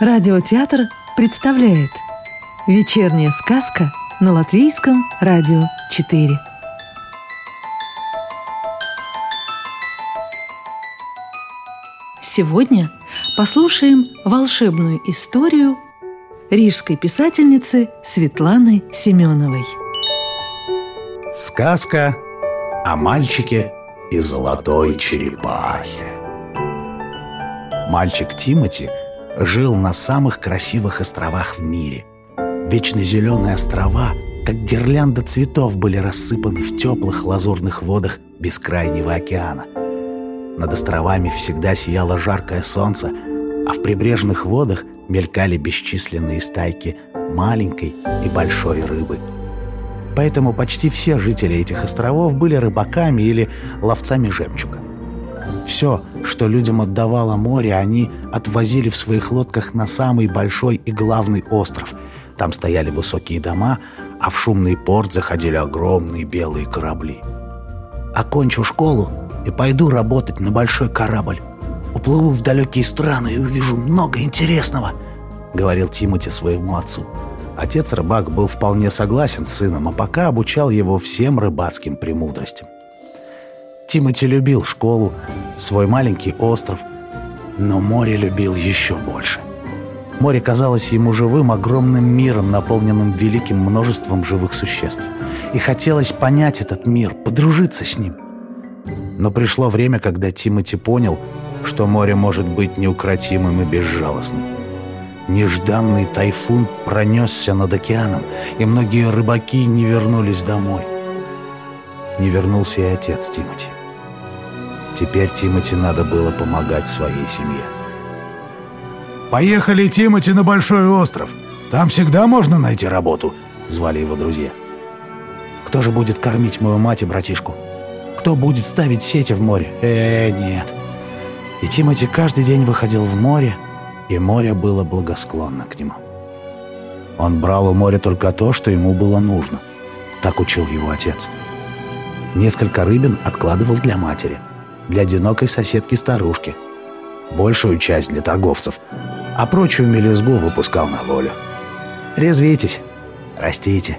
Радиотеатр представляет Вечерняя сказка на Латвийском радио 4 Сегодня послушаем волшебную историю рижской писательницы Светланы Семеновой. Сказка о мальчике и золотой черепахе Мальчик Тимати – жил на самых красивых островах в мире. Вечно зеленые острова, как гирлянда цветов, были рассыпаны в теплых лазурных водах бескрайнего океана. Над островами всегда сияло жаркое солнце, а в прибрежных водах мелькали бесчисленные стайки маленькой и большой рыбы. Поэтому почти все жители этих островов были рыбаками или ловцами жемчуга. Все, что людям отдавало море, они отвозили в своих лодках на самый большой и главный остров. Там стояли высокие дома, а в шумный порт заходили огромные белые корабли. «Окончу школу и пойду работать на большой корабль. Уплыву в далекие страны и увижу много интересного», — говорил Тимати своему отцу. Отец рыбак был вполне согласен с сыном, а пока обучал его всем рыбацким премудростям. Тимати любил школу, свой маленький остров, но море любил еще больше. Море казалось ему живым, огромным миром, наполненным великим множеством живых существ. И хотелось понять этот мир, подружиться с ним. Но пришло время, когда Тимати понял, что море может быть неукротимым и безжалостным. Нежданный тайфун пронесся над океаном, и многие рыбаки не вернулись домой. Не вернулся и отец Тимати. Теперь Тимати надо было помогать своей семье. «Поехали, Тимати, на Большой остров. Там всегда можно найти работу», — звали его друзья. «Кто же будет кормить мою мать и братишку? Кто будет ставить сети в море? Э, нет». И Тимати каждый день выходил в море, и море было благосклонно к нему. Он брал у моря только то, что ему было нужно. Так учил его отец. Несколько рыбин откладывал для матери — для одинокой соседки-старушки, большую часть для торговцев, а прочую мелезгу выпускал на волю. Резвитесь, растите.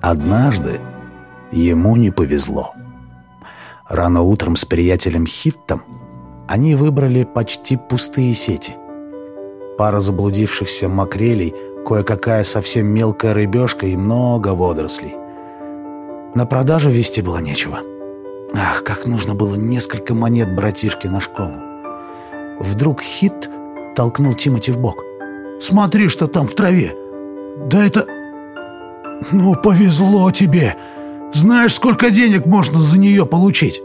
Однажды ему не повезло. Рано утром с приятелем Хиттом они выбрали почти пустые сети. Пара заблудившихся макрелей, кое-какая совсем мелкая рыбешка и много водорослей. На продажу вести было нечего. — Ах, как нужно было несколько монет братишке на школу. Вдруг Хит толкнул Тимати в бок. «Смотри, что там в траве! Да это... Ну, повезло тебе! Знаешь, сколько денег можно за нее получить?»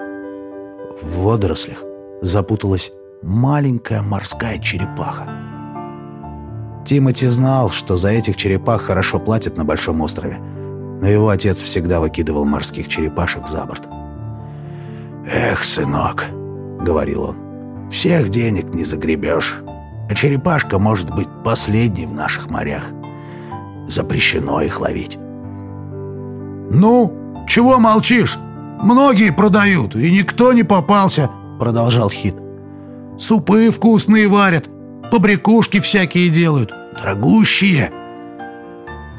В водорослях запуталась маленькая морская черепаха. Тимати знал, что за этих черепах хорошо платят на Большом острове, но его отец всегда выкидывал морских черепашек за борт. «Эх, сынок», — говорил он, — «всех денег не загребешь, а черепашка может быть последней в наших морях. Запрещено их ловить». «Ну, чего молчишь? Многие продают, и никто не попался», — продолжал Хит. «Супы вкусные варят, побрякушки всякие делают, дорогущие».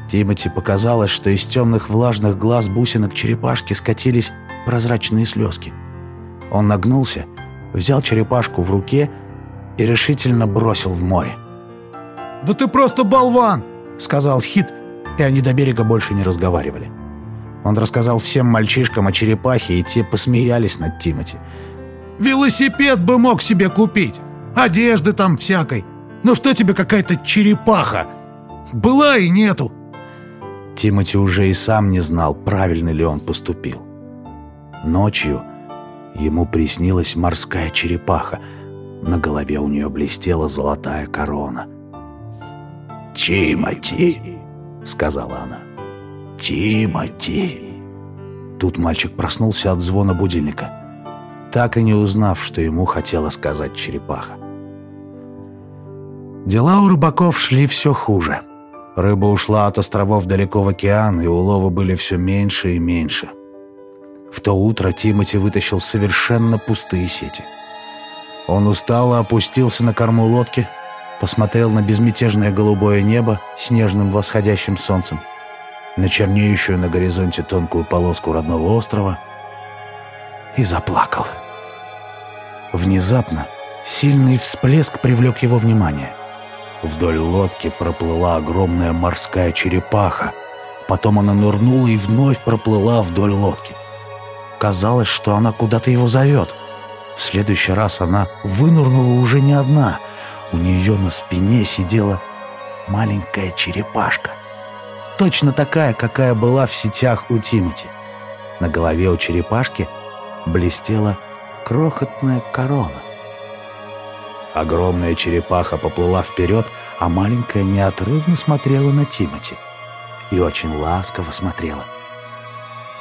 Тимати показалось, что из темных влажных глаз бусинок черепашки скатились прозрачные слезки. Он нагнулся, взял черепашку в руке и решительно бросил в море. «Да ты просто болван!» — сказал Хит, и они до берега больше не разговаривали. Он рассказал всем мальчишкам о черепахе, и те посмеялись над Тимати. «Велосипед бы мог себе купить, одежды там всякой. Ну что тебе какая-то черепаха? Была и нету!» Тимати уже и сам не знал, правильно ли он поступил. Ночью Ему приснилась морская черепаха. На голове у нее блестела золотая корона. «Тимати!» — сказала она. «Тимати!» Тут мальчик проснулся от звона будильника, так и не узнав, что ему хотела сказать черепаха. Дела у рыбаков шли все хуже. Рыба ушла от островов далеко в океан, и уловы были все меньше и меньше — то утро Тимати вытащил совершенно пустые сети. Он устало опустился на корму лодки, посмотрел на безмятежное голубое небо с нежным восходящим солнцем, на чернеющую на горизонте тонкую полоску родного острова и заплакал. Внезапно сильный всплеск привлек его внимание. Вдоль лодки проплыла огромная морская черепаха. Потом она нырнула и вновь проплыла вдоль лодки. Казалось, что она куда-то его зовет. В следующий раз она вынырнула уже не одна. У нее на спине сидела маленькая черепашка. Точно такая, какая была в сетях у Тимати. На голове у черепашки блестела крохотная корона. Огромная черепаха поплыла вперед, а маленькая неотрывно смотрела на Тимати. И очень ласково смотрела.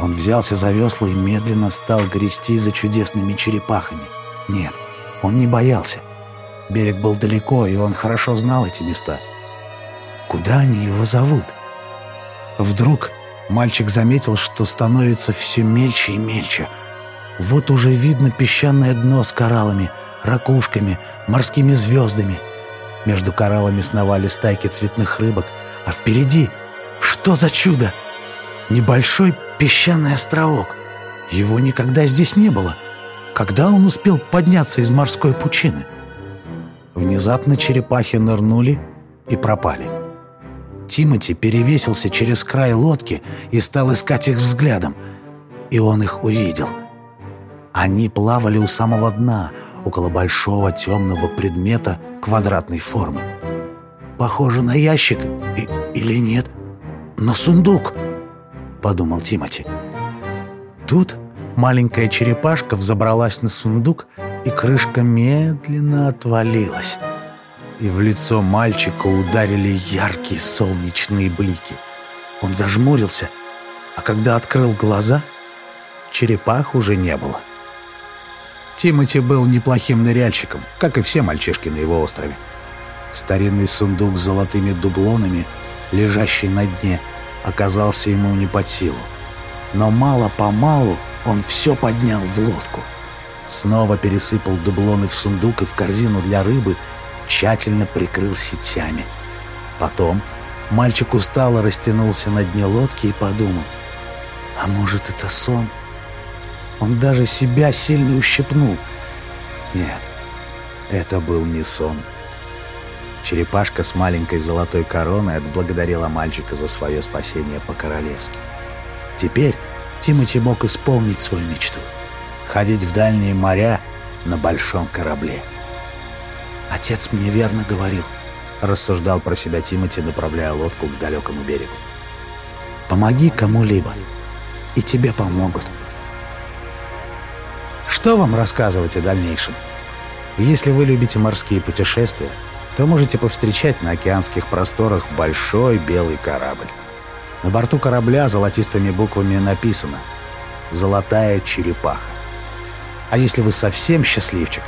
Он взялся за весла и медленно стал грести за чудесными черепахами. Нет, он не боялся. Берег был далеко, и он хорошо знал эти места. Куда они его зовут? Вдруг мальчик заметил, что становится все мельче и мельче. Вот уже видно песчаное дно с кораллами, ракушками, морскими звездами. Между кораллами сновали стайки цветных рыбок, а впереди что за чудо? Небольшой песчаный островок. Его никогда здесь не было. Когда он успел подняться из морской пучины? Внезапно черепахи нырнули и пропали. Тимати перевесился через край лодки и стал искать их взглядом. И он их увидел. Они плавали у самого дна, около большого темного предмета квадратной формы. Похоже на ящик и, или нет? На сундук, подумал Тимати. Тут маленькая черепашка взобралась на сундук, и крышка медленно отвалилась. И в лицо мальчика ударили яркие солнечные блики. Он зажмурился, а когда открыл глаза, черепах уже не было. Тимати был неплохим ныряльщиком, как и все мальчишки на его острове. Старинный сундук с золотыми дублонами, лежащий на дне, оказался ему не под силу. Но мало-помалу он все поднял в лодку. Снова пересыпал дублоны в сундук и в корзину для рыбы, тщательно прикрыл сетями. Потом мальчик устало растянулся на дне лодки и подумал, а может это сон? Он даже себя сильно ущипнул. Нет, это был не сон. Черепашка с маленькой золотой короной отблагодарила мальчика за свое спасение по-королевски. Теперь Тимати мог исполнить свою мечту — ходить в дальние моря на большом корабле. «Отец мне верно говорил», — рассуждал про себя Тимати, направляя лодку к далекому берегу. «Помоги кому-либо, и тебе помогут». Что вам рассказывать о дальнейшем? Если вы любите морские путешествия, то можете повстречать на океанских просторах большой белый корабль. На борту корабля золотистыми буквами написано «Золотая черепаха». А если вы совсем счастливчик,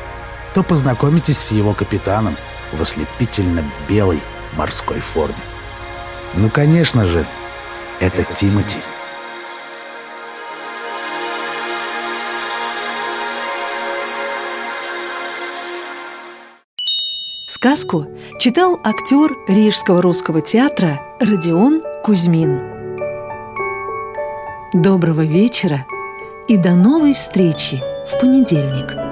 то познакомитесь с его капитаном в ослепительно белой морской форме. Ну, конечно же, это, это Тимати. Тимати. Сказку читал актер Рижского русского театра Родион Кузьмин. Доброго вечера и до новой встречи в понедельник.